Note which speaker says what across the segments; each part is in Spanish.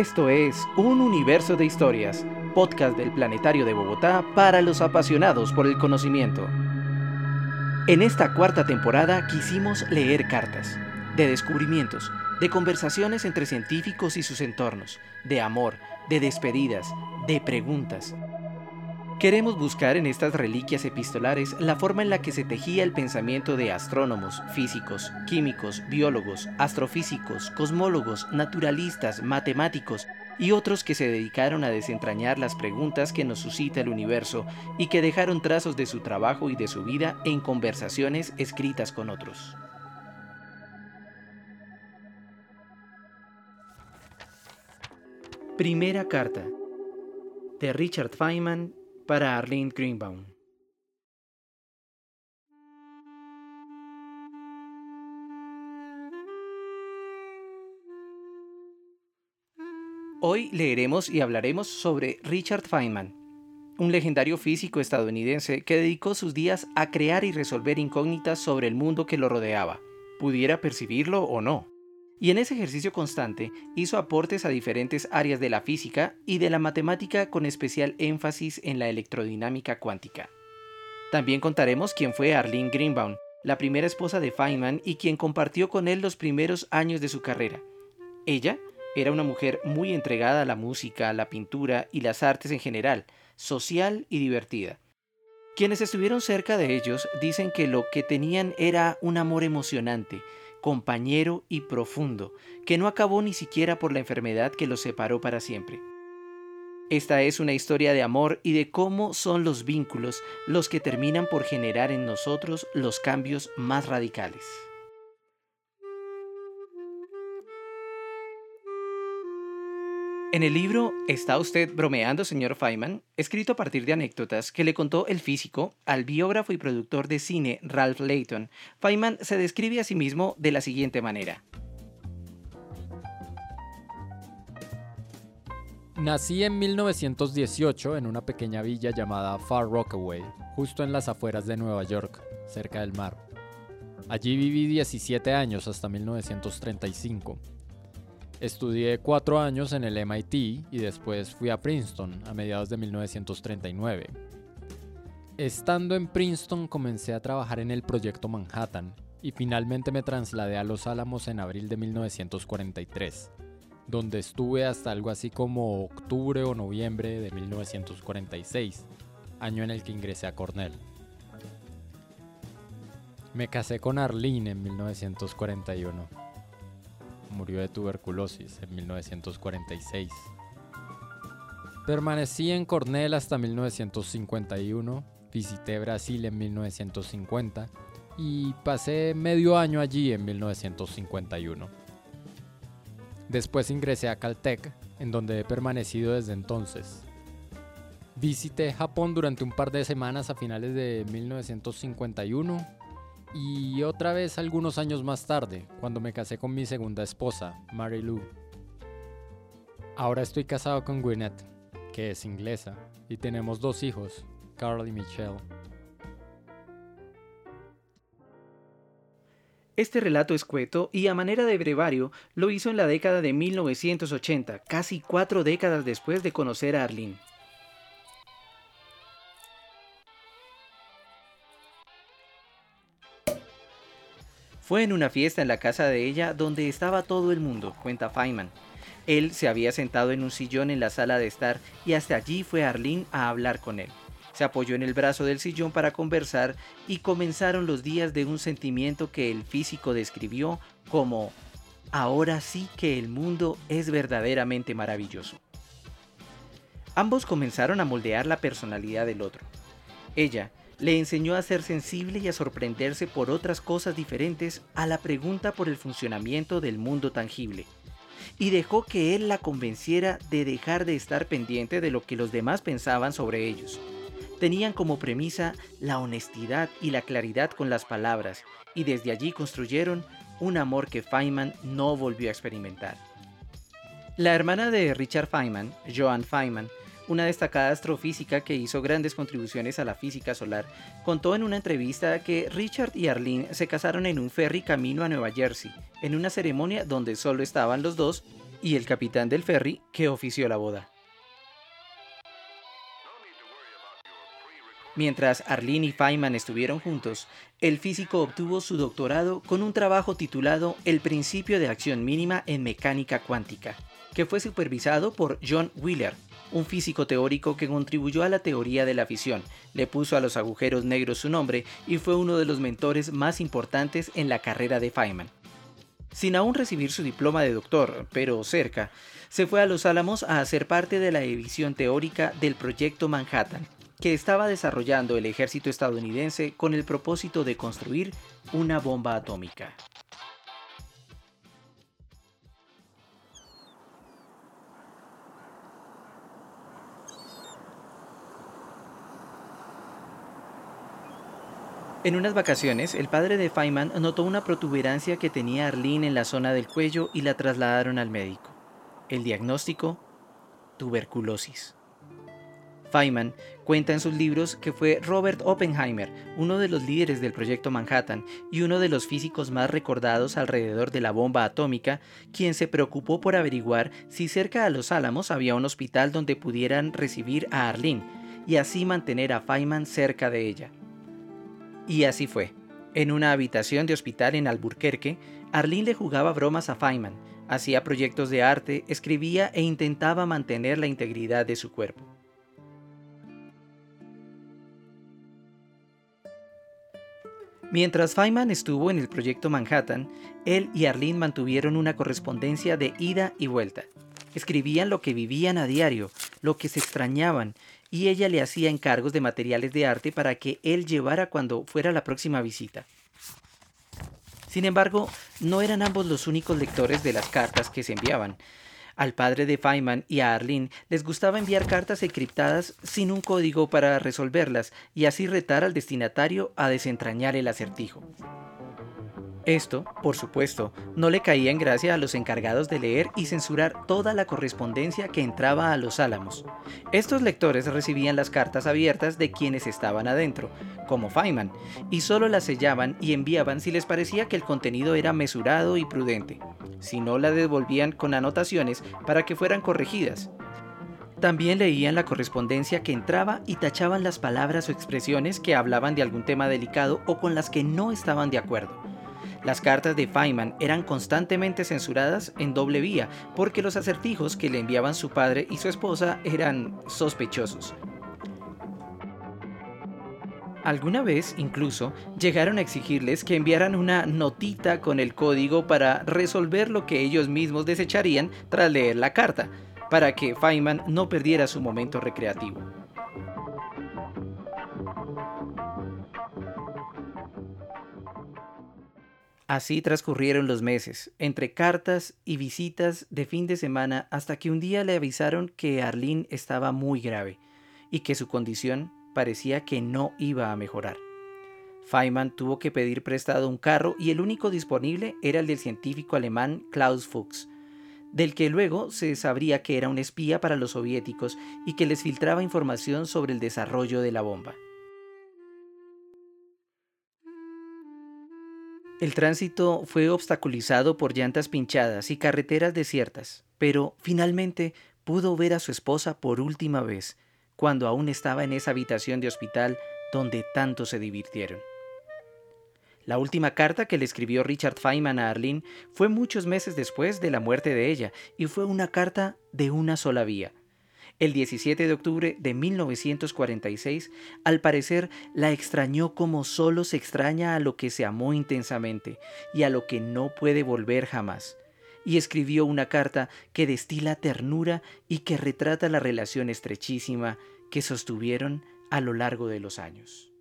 Speaker 1: Esto es Un Universo de Historias, podcast del Planetario de Bogotá para los apasionados por el conocimiento. En esta cuarta temporada quisimos leer cartas, de descubrimientos, de conversaciones entre científicos y sus entornos, de amor, de despedidas, de preguntas, Queremos buscar en estas reliquias epistolares la forma en la que se tejía el pensamiento de astrónomos, físicos, químicos, biólogos, astrofísicos, cosmólogos, naturalistas, matemáticos y otros que se dedicaron a desentrañar las preguntas que nos suscita el universo y que dejaron trazos de su trabajo y de su vida en conversaciones escritas con otros. Primera carta de Richard Feynman para Arlene Greenbaum. Hoy leeremos y hablaremos sobre Richard Feynman, un legendario físico estadounidense que dedicó sus días a crear y resolver incógnitas sobre el mundo que lo rodeaba, pudiera percibirlo o no y en ese ejercicio constante hizo aportes a diferentes áreas de la física y de la matemática con especial énfasis en la electrodinámica cuántica. También contaremos quién fue Arlene Greenbaum, la primera esposa de Feynman y quien compartió con él los primeros años de su carrera. Ella era una mujer muy entregada a la música, la pintura y las artes en general, social y divertida. Quienes estuvieron cerca de ellos dicen que lo que tenían era un amor emocionante, compañero y profundo, que no acabó ni siquiera por la enfermedad que los separó para siempre. Esta es una historia de amor y de cómo son los vínculos los que terminan por generar en nosotros los cambios más radicales. En el libro ¿Está usted bromeando, señor Feynman?, escrito a partir de anécdotas que le contó el físico al biógrafo y productor de cine Ralph Layton, Feynman se describe a sí mismo de la siguiente manera.
Speaker 2: Nací en 1918 en una pequeña villa llamada Far Rockaway, justo en las afueras de Nueva York, cerca del mar. Allí viví 17 años hasta 1935 Estudié cuatro años en el MIT y después fui a Princeton a mediados de 1939. Estando en Princeton comencé a trabajar en el proyecto Manhattan y finalmente me trasladé a Los Álamos en abril de 1943, donde estuve hasta algo así como octubre o noviembre de 1946, año en el que ingresé a Cornell. Me casé con Arlene en 1941 murió de tuberculosis en 1946. Permanecí en Cornell hasta 1951, visité Brasil en 1950 y pasé medio año allí en 1951. Después ingresé a Caltech, en donde he permanecido desde entonces. Visité Japón durante un par de semanas a finales de 1951 y otra vez algunos años más tarde, cuando me casé con mi segunda esposa, Mary Lou. Ahora estoy casado con Gwyneth, que es inglesa, y tenemos dos hijos, Carl y Michelle.
Speaker 1: Este relato escueto y a manera de brevario lo hizo en la década de 1980, casi cuatro décadas después de conocer a Arlene. Fue en una fiesta en la casa de ella donde estaba todo el mundo, cuenta Feynman. Él se había sentado en un sillón en la sala de estar y hasta allí fue Arlene a hablar con él. Se apoyó en el brazo del sillón para conversar y comenzaron los días de un sentimiento que el físico describió como ahora sí que el mundo es verdaderamente maravilloso. Ambos comenzaron a moldear la personalidad del otro. Ella, le enseñó a ser sensible y a sorprenderse por otras cosas diferentes a la pregunta por el funcionamiento del mundo tangible. Y dejó que él la convenciera de dejar de estar pendiente de lo que los demás pensaban sobre ellos. Tenían como premisa la honestidad y la claridad con las palabras, y desde allí construyeron un amor que Feynman no volvió a experimentar. La hermana de Richard Feynman, Joan Feynman, una destacada astrofísica que hizo grandes contribuciones a la física solar, contó en una entrevista que Richard y Arlene se casaron en un ferry camino a Nueva Jersey, en una ceremonia donde solo estaban los dos y el capitán del ferry que ofició la boda. Mientras Arlene y Feynman estuvieron juntos, el físico obtuvo su doctorado con un trabajo titulado El principio de acción mínima en mecánica cuántica, que fue supervisado por John Wheeler, un físico teórico que contribuyó a la teoría de la fisión, le puso a los agujeros negros su nombre y fue uno de los mentores más importantes en la carrera de Feynman. Sin aún recibir su diploma de doctor, pero cerca, se fue a Los Álamos a hacer parte de la división teórica del Proyecto Manhattan, que estaba desarrollando el ejército estadounidense con el propósito de construir una bomba atómica. En unas vacaciones, el padre de Feynman notó una protuberancia que tenía Arlene en la zona del cuello y la trasladaron al médico. El diagnóstico, tuberculosis. Feynman cuenta en sus libros que fue Robert Oppenheimer, uno de los líderes del proyecto Manhattan y uno de los físicos más recordados alrededor de la bomba atómica, quien se preocupó por averiguar si cerca de los Álamos había un hospital donde pudieran recibir a Arlene y así mantener a Feynman cerca de ella. Y así fue. En una habitación de hospital en Alburquerque, Arlene le jugaba bromas a Feynman, hacía proyectos de arte, escribía e intentaba mantener la integridad de su cuerpo. Mientras Feynman estuvo en el proyecto Manhattan, él y Arlene mantuvieron una correspondencia de ida y vuelta. Escribían lo que vivían a diario, lo que se extrañaban, y ella le hacía encargos de materiales de arte para que él llevara cuando fuera la próxima visita. Sin embargo, no eran ambos los únicos lectores de las cartas que se enviaban. Al padre de Feynman y a Arlene les gustaba enviar cartas encriptadas sin un código para resolverlas y así retar al destinatario a desentrañar el acertijo. Esto, por supuesto, no le caía en gracia a los encargados de leer y censurar toda la correspondencia que entraba a los álamos. Estos lectores recibían las cartas abiertas de quienes estaban adentro, como Feynman, y solo las sellaban y enviaban si les parecía que el contenido era mesurado y prudente. Si no, la devolvían con anotaciones para que fueran corregidas. También leían la correspondencia que entraba y tachaban las palabras o expresiones que hablaban de algún tema delicado o con las que no estaban de acuerdo. Las cartas de Feynman eran constantemente censuradas en doble vía porque los acertijos que le enviaban su padre y su esposa eran sospechosos. Alguna vez, incluso, llegaron a exigirles que enviaran una notita con el código para resolver lo que ellos mismos desecharían tras leer la carta, para que Feynman no perdiera su momento recreativo. Así transcurrieron los meses, entre cartas y visitas de fin de semana, hasta que un día le avisaron que Arlene estaba muy grave y que su condición parecía que no iba a mejorar. Feynman tuvo que pedir prestado un carro y el único disponible era el del científico alemán Klaus Fuchs, del que luego se sabría que era un espía para los soviéticos y que les filtraba información sobre el desarrollo de la bomba. El tránsito fue obstaculizado por llantas pinchadas y carreteras desiertas, pero finalmente pudo ver a su esposa por última vez, cuando aún estaba en esa habitación de hospital donde tanto se divirtieron. La última carta que le escribió Richard Feynman a Arlene fue muchos meses después de la muerte de ella y fue una carta de una sola vía, el 17 de octubre de 1946, al parecer la extrañó como solo se extraña a lo que se amó intensamente y a lo que no puede volver jamás. Y escribió una carta que destila ternura y que retrata la relación estrechísima que sostuvieron a lo largo de los años.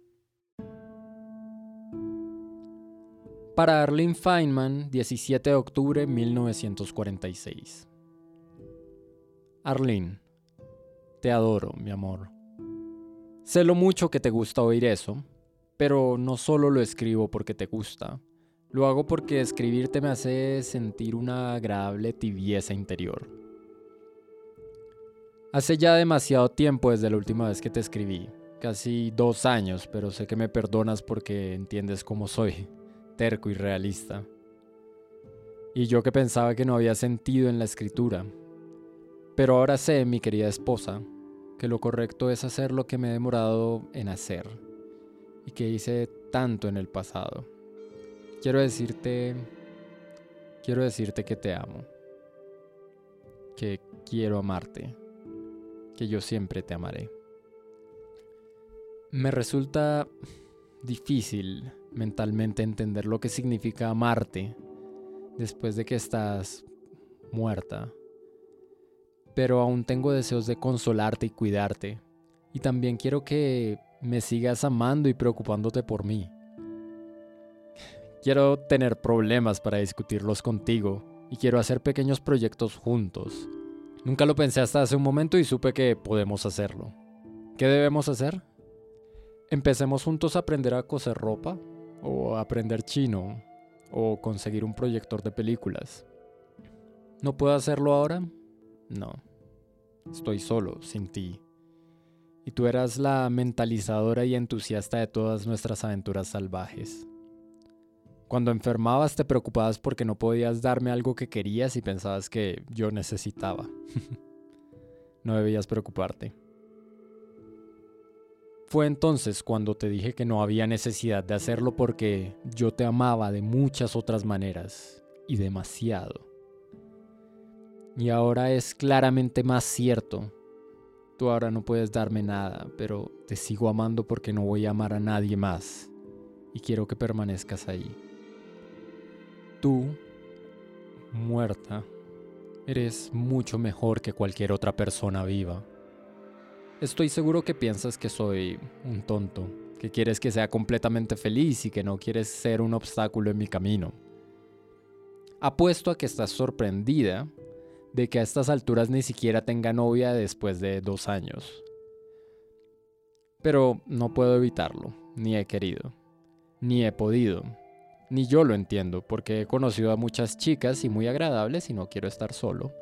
Speaker 2: Para Arlene Feynman, 17 de octubre de 1946. Arlene, te adoro, mi amor. Sé lo mucho que te gusta oír eso, pero no solo lo escribo porque te gusta, lo hago porque escribirte me hace sentir una agradable tibieza interior. Hace ya demasiado tiempo desde la última vez que te escribí, casi dos años, pero sé que me perdonas porque entiendes cómo soy, terco y realista. Y yo que pensaba que no había sentido en la escritura. Pero ahora sé, mi querida esposa, que lo correcto es hacer lo que me he demorado en hacer y que hice tanto en el pasado. Quiero decirte, quiero decirte que te amo, que quiero amarte, que yo siempre te amaré. Me resulta difícil mentalmente entender lo que significa amarte después de que estás muerta. Pero aún tengo deseos de consolarte y cuidarte. Y también quiero que me sigas amando y preocupándote por mí. Quiero tener problemas para discutirlos contigo y quiero hacer pequeños proyectos juntos. Nunca lo pensé hasta hace un momento y supe que podemos hacerlo. ¿Qué debemos hacer? Empecemos juntos a aprender a coser ropa, o aprender chino, o conseguir un proyector de películas. ¿No puedo hacerlo ahora? No. Estoy solo, sin ti. Y tú eras la mentalizadora y entusiasta de todas nuestras aventuras salvajes. Cuando enfermabas te preocupabas porque no podías darme algo que querías y pensabas que yo necesitaba. no debías preocuparte. Fue entonces cuando te dije que no había necesidad de hacerlo porque yo te amaba de muchas otras maneras y demasiado. Y ahora es claramente más cierto. Tú ahora no puedes darme nada, pero te sigo amando porque no voy a amar a nadie más. Y quiero que permanezcas ahí. Tú, muerta, eres mucho mejor que cualquier otra persona viva. Estoy seguro que piensas que soy un tonto, que quieres que sea completamente feliz y que no quieres ser un obstáculo en mi camino. Apuesto a que estás sorprendida de que a estas alturas ni siquiera tenga novia después de dos años. Pero no puedo evitarlo, ni he querido, ni he podido, ni yo lo entiendo, porque he conocido a muchas chicas y muy agradables y no quiero estar solo.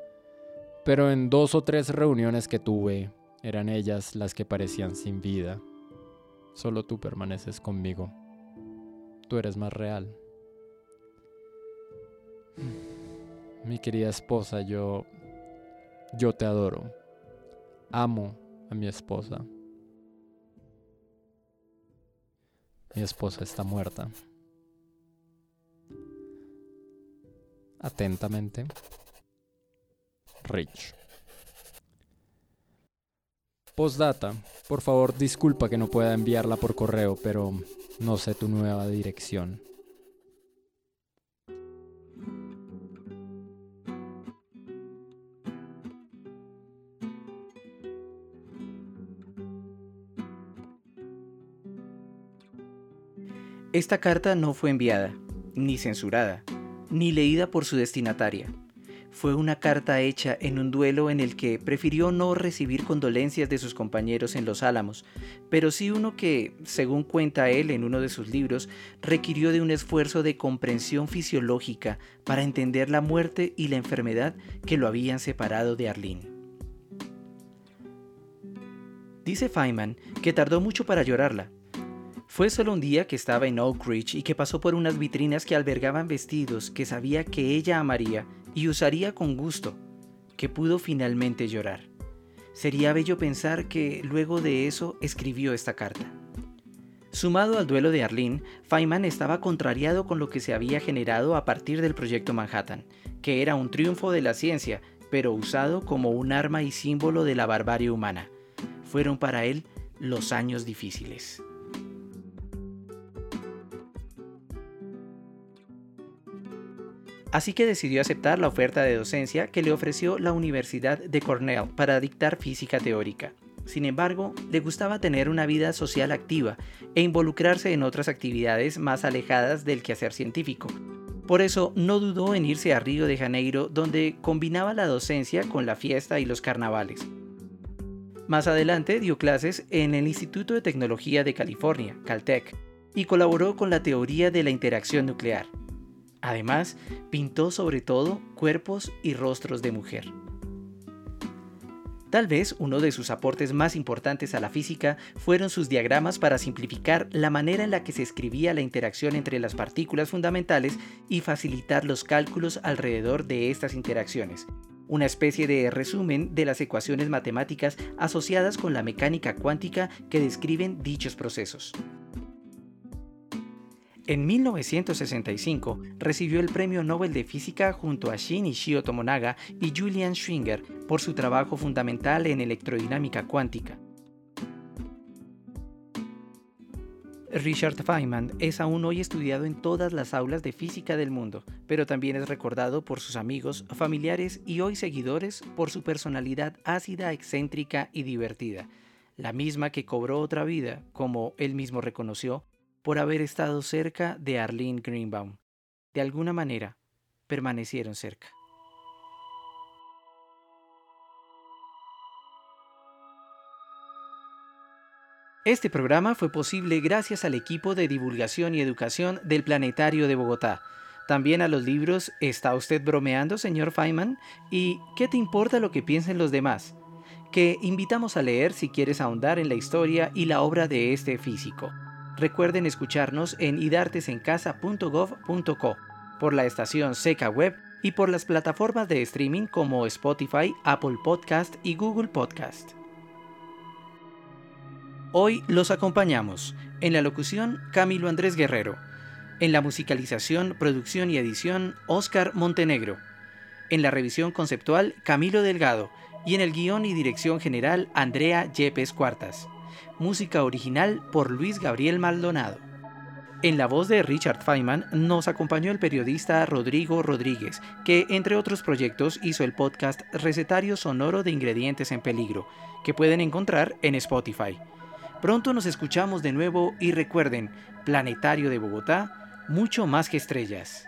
Speaker 2: Pero en dos o tres reuniones que tuve, eran ellas las que parecían sin vida. Solo tú permaneces conmigo. Tú eres más real. Mi querida esposa, yo... Yo te adoro. Amo a mi esposa. Mi esposa está muerta. Atentamente. Rich. Postdata, por favor disculpa que no pueda enviarla por correo, pero no sé tu nueva dirección.
Speaker 1: Esta carta no fue enviada, ni censurada, ni leída por su destinataria fue una carta hecha en un duelo en el que prefirió no recibir condolencias de sus compañeros en los álamos, pero sí uno que, según cuenta él en uno de sus libros, requirió de un esfuerzo de comprensión fisiológica para entender la muerte y la enfermedad que lo habían separado de Arlene. Dice Feynman que tardó mucho para llorarla, fue solo un día que estaba en Oak Ridge y que pasó por unas vitrinas que albergaban vestidos que sabía que ella amaría y usaría con gusto, que pudo finalmente llorar. Sería bello pensar que luego de eso escribió esta carta. Sumado al duelo de Arlene, Feynman estaba contrariado con lo que se había generado a partir del proyecto Manhattan, que era un triunfo de la ciencia, pero usado como un arma y símbolo de la barbarie humana. Fueron para él los años difíciles. Así que decidió aceptar la oferta de docencia que le ofreció la Universidad de Cornell para dictar física teórica. Sin embargo, le gustaba tener una vida social activa e involucrarse en otras actividades más alejadas del quehacer científico. Por eso no dudó en irse a Río de Janeiro, donde combinaba la docencia con la fiesta y los carnavales. Más adelante dio clases en el Instituto de Tecnología de California, Caltech, y colaboró con la teoría de la interacción nuclear. Además, pintó sobre todo cuerpos y rostros de mujer. Tal vez uno de sus aportes más importantes a la física fueron sus diagramas para simplificar la manera en la que se escribía la interacción entre las partículas fundamentales y facilitar los cálculos alrededor de estas interacciones, una especie de resumen de las ecuaciones matemáticas asociadas con la mecánica cuántica que describen dichos procesos. En 1965 recibió el Premio Nobel de Física junto a Shin Ishio Tomonaga y Julian Schwinger por su trabajo fundamental en electrodinámica cuántica. Richard Feynman es aún hoy estudiado en todas las aulas de física del mundo, pero también es recordado por sus amigos, familiares y hoy seguidores por su personalidad ácida, excéntrica y divertida, la misma que cobró otra vida, como él mismo reconoció, por haber estado cerca de Arlene Greenbaum. De alguna manera, permanecieron cerca. Este programa fue posible gracias al equipo de divulgación y educación del Planetario de Bogotá. También a los libros ¿Está usted bromeando, señor Feynman? y ¿Qué te importa lo que piensen los demás? que invitamos a leer si quieres ahondar en la historia y la obra de este físico. Recuerden escucharnos en idartesencasa.gov.co, por la estación Seca Web y por las plataformas de streaming como Spotify, Apple Podcast y Google Podcast. Hoy los acompañamos. En la locución, Camilo Andrés Guerrero. En la musicalización, producción y edición, Oscar Montenegro. En la revisión conceptual, Camilo Delgado. Y en el guion y dirección general, Andrea Yepes Cuartas música original por Luis Gabriel Maldonado. En la voz de Richard Feynman nos acompañó el periodista Rodrigo Rodríguez, que entre otros proyectos hizo el podcast Recetario Sonoro de Ingredientes en Peligro, que pueden encontrar en Spotify. Pronto nos escuchamos de nuevo y recuerden, Planetario de Bogotá, mucho más que estrellas.